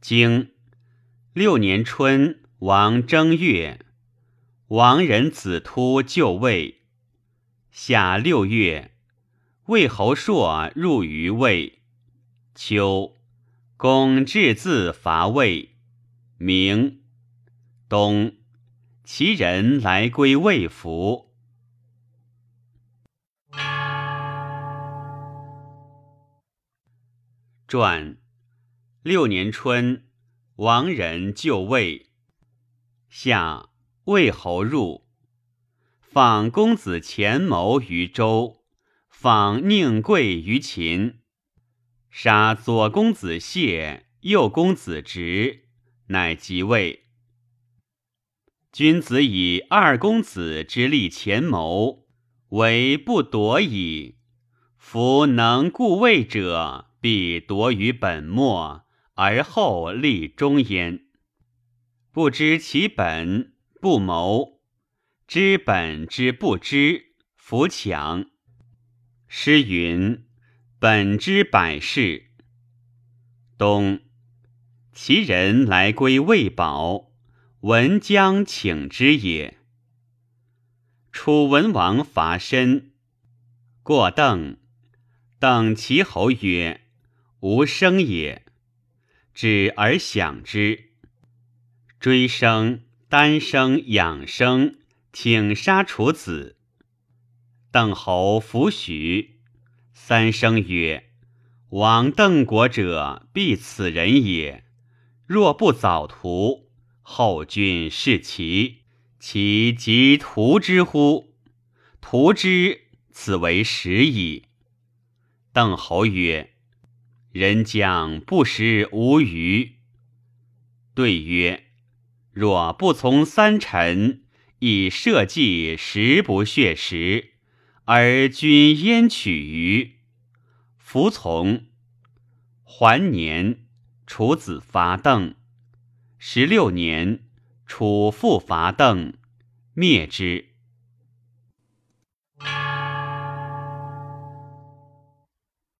经六年春，王正月，王人子突就位。夏六月，魏侯朔入于魏。秋，公至自伐魏。明，冬，齐人来归魏服。传。六年春，王人就位。夏，魏侯入，访公子虔谋于周，访宁贵于秦，杀左公子谢，右公子直，乃即位。君子以二公子之立前谋，为不夺矣。夫能固位者，必夺于本末。而后立中焉，不知其本，不谋；知本之不知，弗强。诗云：“本之百事。”冬，其人来归未保，闻将请之也。楚文王伐申，过邓，邓其侯曰：“吾生也。”止而享之，追生、单生、养生，请杀楚子。邓侯弗许。三生曰：“亡邓国者，必此人也。若不早图，后君是其，其即图之乎？图之，此为时矣。”邓侯曰。人将不食无鱼。对曰：若不从三臣，以社稷食不血食，而君焉取鱼？服从。还年，楚子伐邓。十六年，楚复伐邓，灭之。